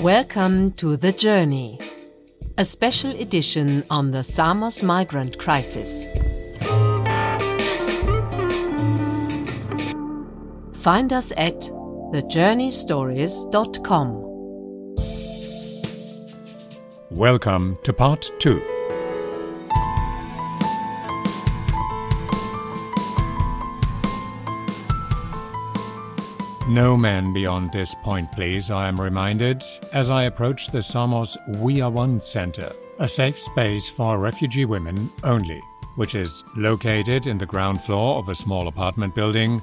Welcome to The Journey, a special edition on the Samos migrant crisis. Find us at thejourneystories.com. Welcome to part two. No men beyond this point, please, I am reminded, as I approach the Samos We Are One Center, a safe space for refugee women only, which is located in the ground floor of a small apartment building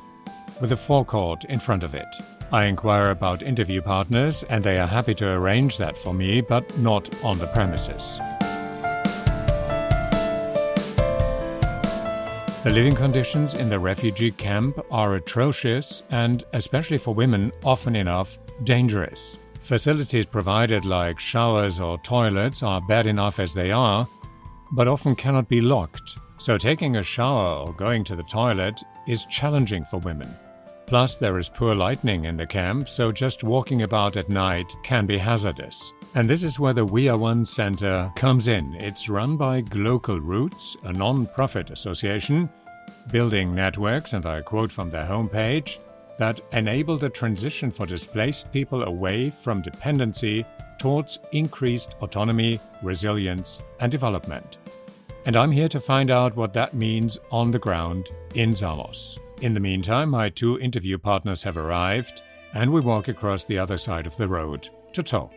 with a forecourt in front of it. I inquire about interview partners, and they are happy to arrange that for me, but not on the premises. The living conditions in the refugee camp are atrocious and, especially for women, often enough dangerous. Facilities provided like showers or toilets are bad enough as they are, but often cannot be locked, so taking a shower or going to the toilet is challenging for women. Plus, there is poor lighting in the camp, so just walking about at night can be hazardous. And this is where the We Are One Center comes in. It's run by Global Roots, a non profit association, building networks, and I quote from their homepage, that enable the transition for displaced people away from dependency towards increased autonomy, resilience, and development. And I'm here to find out what that means on the ground in Samos. In the meantime, my two interview partners have arrived, and we walk across the other side of the road to talk.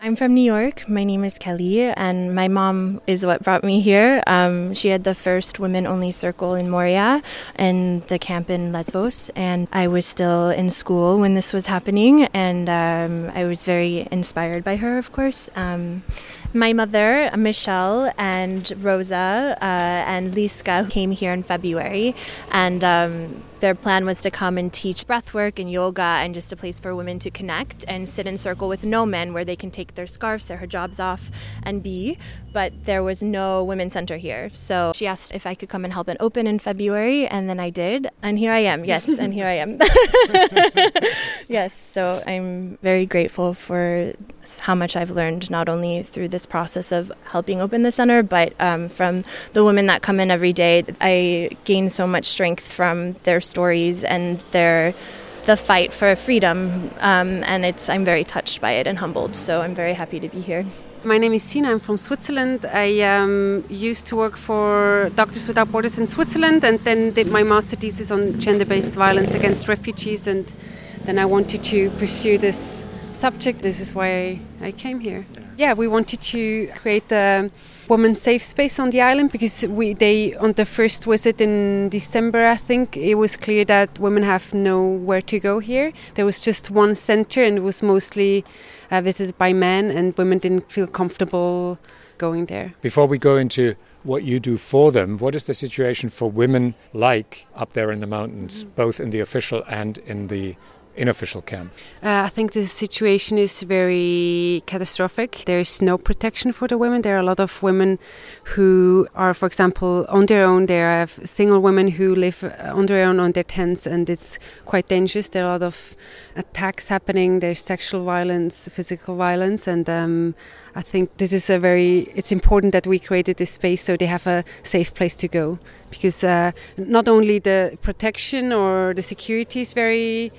I'm from New York. My name is Kelly, and my mom is what brought me here. Um, she had the first women only circle in Moria and the camp in Lesbos, and I was still in school when this was happening, and um, I was very inspired by her, of course. Um, my mother, Michelle, and Rosa uh, and Liska came here in February, and um, their plan was to come and teach breathwork and yoga and just a place for women to connect and sit in circle with no men where they can take their scarves, their hijabs off, and be. But there was no women's center here. So she asked if I could come and help and open in February, and then I did. And here I am. Yes, and here I am. yes, so I'm very grateful for how much I've learned, not only through this process of helping open the center, but um, from the women that come in every day. I gain so much strength from their stories and their the fight for freedom, um, and it's I'm very touched by it and humbled. So I'm very happy to be here. My name is Tina. I'm from Switzerland. I um, used to work for Doctors Without Borders in Switzerland, and then did my master thesis on gender-based violence against refugees. And then I wanted to pursue this subject. This is why I came here. Yeah, we wanted to create a women's safe space on the island because we they on the first visit in December I think it was clear that women have nowhere to go here. There was just one center and it was mostly uh, visited by men and women didn't feel comfortable going there. Before we go into what you do for them, what is the situation for women like up there in the mountains, mm-hmm. both in the official and in the unofficial camp? Uh, I think the situation is very catastrophic. There is no protection for the women. There are a lot of women who are, for example, on their own. There are single women who live uh, on their own on their tents, and it's quite dangerous. There are a lot of attacks happening. There's sexual violence, physical violence, and um, I think this is a very. It's important that we created this space so they have a safe place to go because uh, not only the protection or the security is very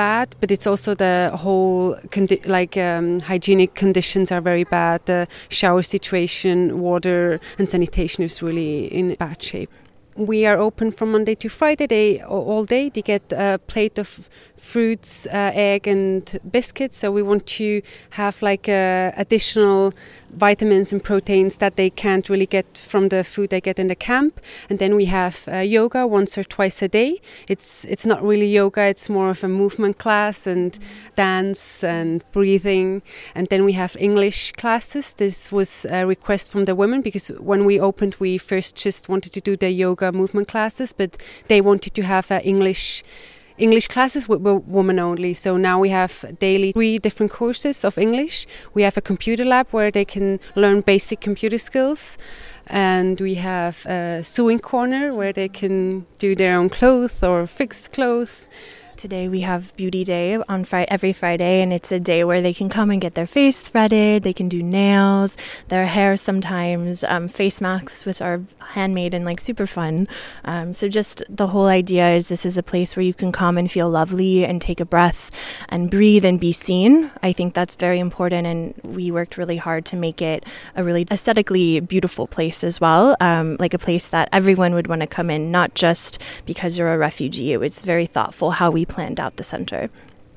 bad, but it's also the whole condi- like um, hygienic conditions are very bad. The shower situation, water and sanitation is really in bad shape. We are open from Monday to Friday day, all day. They get a plate of fruits, uh, egg, and biscuits. So we want to have like uh, additional vitamins and proteins that they can't really get from the food they get in the camp. And then we have uh, yoga once or twice a day. It's it's not really yoga; it's more of a movement class and dance and breathing. And then we have English classes. This was a request from the women because when we opened, we first just wanted to do the yoga movement classes, but they wanted to have uh, English English classes were, women only. So now we have daily three different courses of English. We have a computer lab where they can learn basic computer skills. And we have a sewing corner where they can do their own clothes or fix clothes Today we have beauty day on every Friday, and it's a day where they can come and get their face threaded. They can do nails, their hair sometimes, um, face masks, which are handmade and like super fun. Um, so just the whole idea is this is a place where you can come and feel lovely and take a breath and breathe and be seen. I think that's very important, and we worked really hard to make it a really aesthetically beautiful place as well, um, like a place that everyone would want to come in, not just because you're a refugee. It was very thoughtful how we planned out the center.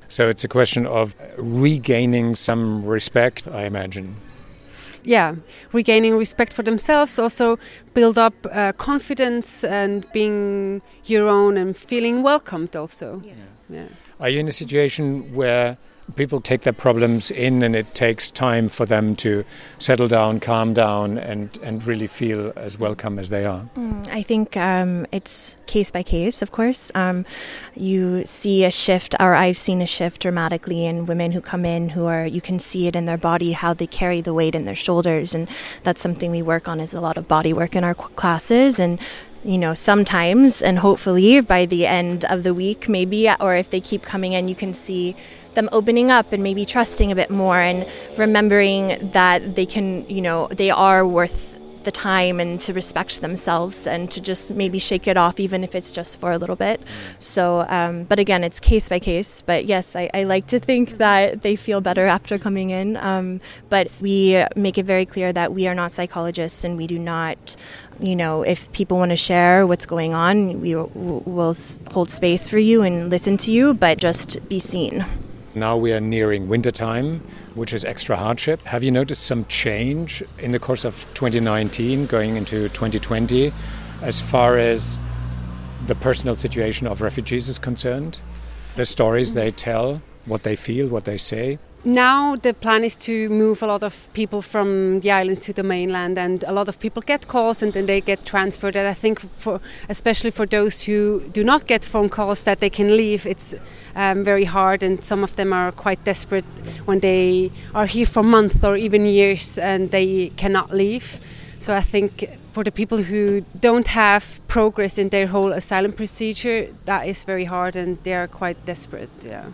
So it's a question of regaining some respect, I imagine. Yeah, regaining respect for themselves, also build up uh, confidence and being your own and feeling welcomed, also. Yeah. yeah. Are you in a situation where people take their problems in and it takes time for them to settle down, calm down, and, and really feel as welcome as they are? Mm, I think um, it's case by case, of course. Um, you see a shift, or I've seen a shift dramatically in women who come in who are, you can see it in their body, how they carry the weight in their shoulders. And that's something we work on is a lot of body work in our classes. And you know, sometimes and hopefully by the end of the week, maybe, or if they keep coming in, you can see them opening up and maybe trusting a bit more and remembering that they can, you know, they are worth the time and to respect themselves and to just maybe shake it off, even if it's just for a little bit. So, um, but again, it's case by case. But yes, I, I, like to think that they feel better after coming in. Um, but we make it very clear that we are not psychologists and we do not you know, if people want to share what's going on, we will hold space for you and listen to you, but just be seen. Now we are nearing wintertime, which is extra hardship. Have you noticed some change in the course of 2019 going into 2020 as far as the personal situation of refugees is concerned? The stories they tell, what they feel, what they say? Now the plan is to move a lot of people from the islands to the mainland and a lot of people get calls and then they get transferred. And i think for especially for those who do not get phone calls that they can leave it's um, very hard and some of them are quite desperate when they are here for months or even years and they cannot leave. So i think for the people who don't have progress in their whole asylum procedure that is very hard and they are quite desperate yeah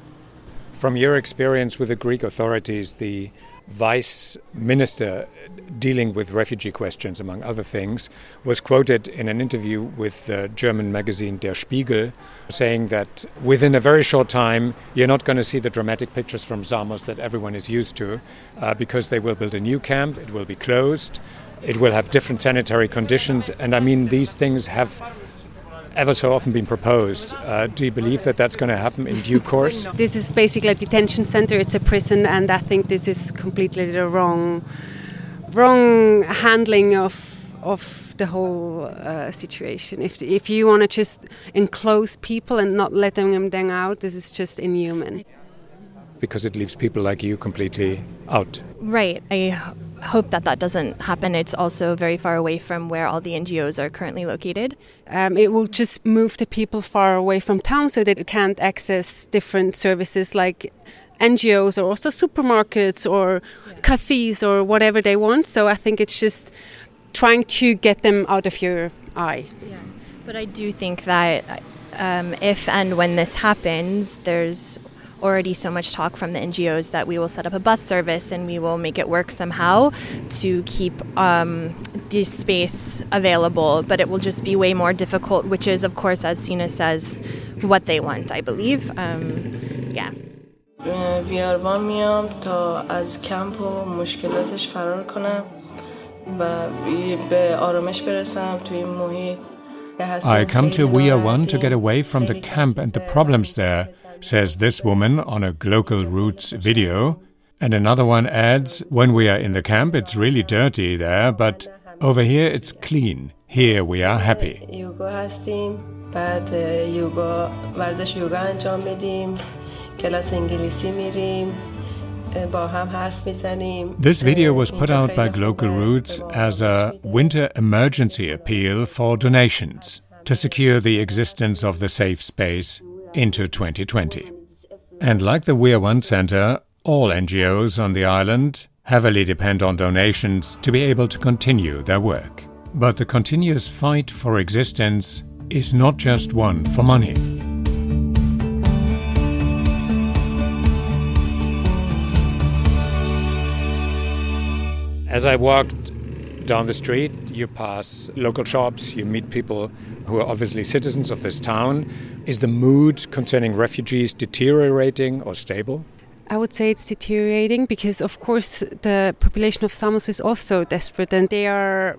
from your experience with the Greek authorities, the vice minister dealing with refugee questions, among other things, was quoted in an interview with the German magazine Der Spiegel, saying that within a very short time, you're not going to see the dramatic pictures from Samos that everyone is used to, uh, because they will build a new camp, it will be closed, it will have different sanitary conditions, and I mean, these things have ever so often been proposed. Uh, do you believe that that's going to happen in due course? This is basically a detention center. It's a prison, and I think this is completely the wrong, wrong handling of of the whole uh, situation. If if you want to just enclose people and not let them then out, this is just inhuman. Because it leaves people like you completely out. Right. I hope that that doesn't happen. It's also very far away from where all the NGOs are currently located. Um, it will just move the people far away from town so that they can't access different services like NGOs or also supermarkets or yeah. cafes or whatever they want. So I think it's just trying to get them out of your eyes. Yeah. But I do think that um, if and when this happens, there's already so much talk from the NGOs that we will set up a bus service and we will make it work somehow to keep um, this space available. But it will just be way more difficult, which is, of course, as Sina says, what they want, I believe. Um, yeah. بیاربان میام تا از کمپ و مشکلاتش فرار کنم و به آرامش برسم توی این محیط I come to Weir One to get away from the camp and the problems there says this woman on a Global Roots video. And another one adds, When we are in the camp, it's really dirty there, but over here it's clean. Here we are happy. This video was put out by Global Roots as a winter emergency appeal for donations to secure the existence of the safe space into 2020. And like the We Are One Center, all NGOs on the island heavily depend on donations to be able to continue their work. But the continuous fight for existence is not just one for money. As I walked down the street, you pass local shops, you meet people who are obviously citizens of this town is the mood concerning refugees deteriorating or stable? I would say it's deteriorating because, of course, the population of Samos is also desperate and they are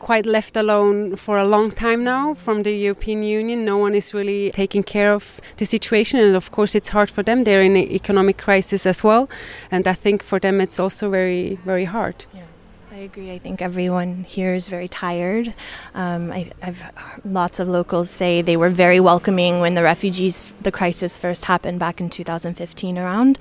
quite left alone for a long time now from the European Union. No one is really taking care of the situation, and of course, it's hard for them. They're in an economic crisis as well, and I think for them it's also very, very hard. Yeah. Agree. I think everyone here is very tired. Um, I, have lots of locals say they were very welcoming when the refugees, the crisis first happened back in 2015 around,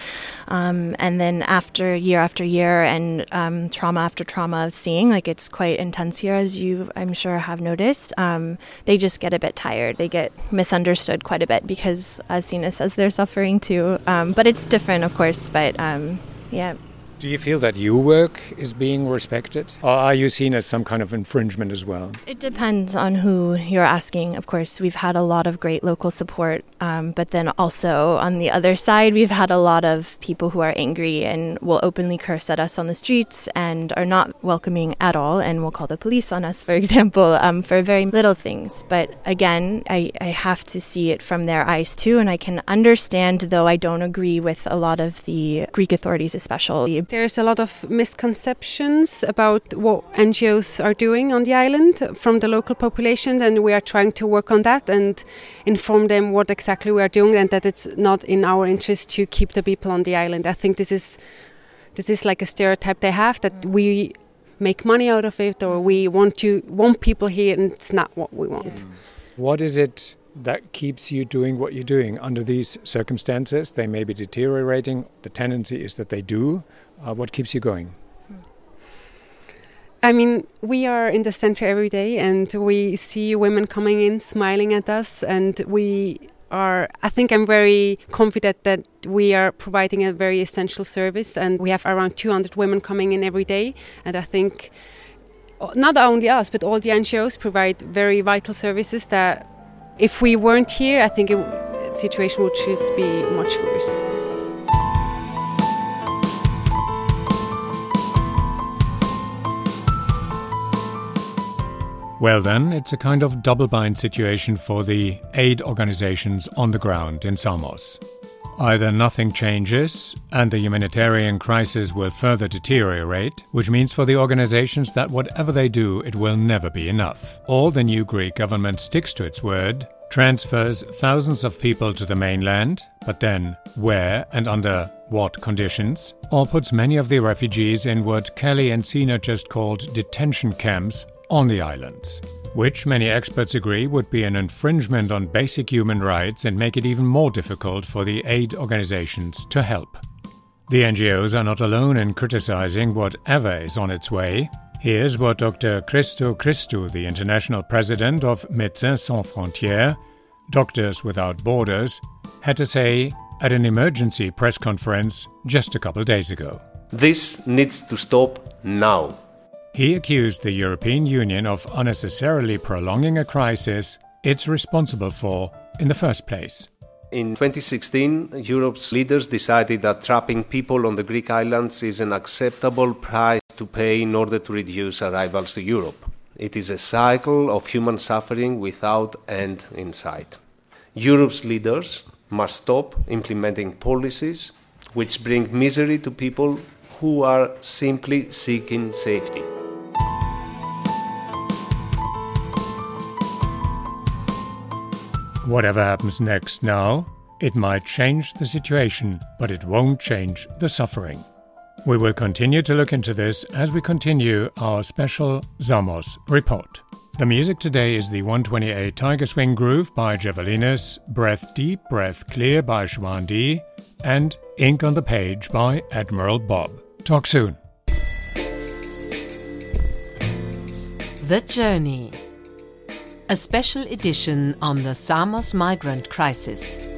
um, and then after year after year and um, trauma after trauma of seeing, like it's quite intense here, as you I'm sure have noticed. Um, they just get a bit tired. They get misunderstood quite a bit because, as Sina says, they're suffering too. Um, but it's different, of course. But um, yeah. Do you feel that your work is being respected? Or are you seen as some kind of infringement as well? It depends on who you're asking. Of course, we've had a lot of great local support, um, but then also on the other side, we've had a lot of people who are angry and will openly curse at us on the streets and are not welcoming at all and will call the police on us, for example, um, for very little things. But again, I, I have to see it from their eyes too, and I can understand, though I don't agree with a lot of the Greek authorities, especially there's a lot of misconceptions about what NGOs are doing on the island from the local population, and we are trying to work on that and inform them what exactly we are doing, and that it's not in our interest to keep the people on the island. I think this is this is like a stereotype they have that we make money out of it or we want to want people here, and it's not what we want. What is it? that keeps you doing what you're doing under these circumstances. They may be deteriorating. The tendency is that they do. Uh, what keeps you going? I mean, we are in the center every day and we see women coming in smiling at us, and we are, I think I'm very confident that we are providing a very essential service, and we have around 200 women coming in every day, and I think uh, not only us, but all the NGOs provide very vital services that if we weren't here, I think the situation would just be much worse. Well, then, it's a kind of double bind situation for the aid organizations on the ground in Samos. Either nothing changes and the humanitarian crisis will further deteriorate, which means for the organizations that whatever they do, it will never be enough. Or the new Greek government sticks to its word, transfers thousands of people to the mainland, but then where and under what conditions, or puts many of the refugees in what Kelly and Sina just called detention camps on the islands, which many experts agree would be an infringement on basic human rights and make it even more difficult for the aid organizations to help. The NGOs are not alone in criticizing whatever is on its way. Here's what Dr. Christo Christou, the international president of Médecins Sans Frontières, Doctors Without Borders, had to say at an emergency press conference just a couple days ago. This needs to stop now. He accused the European Union of unnecessarily prolonging a crisis it's responsible for in the first place. In 2016, Europe's leaders decided that trapping people on the Greek islands is an acceptable price to pay in order to reduce arrivals to Europe. It is a cycle of human suffering without end in sight. Europe's leaders must stop implementing policies which bring misery to people who are simply seeking safety. Whatever happens next now, it might change the situation, but it won't change the suffering. We will continue to look into this as we continue our special Samos report. The music today is the 128 Tiger Swing Groove by Javelinas, Breath Deep, Breath Clear by Schwan D, and Ink on the Page by Admiral Bob. Talk soon. The Journey a special edition on the Samos migrant crisis.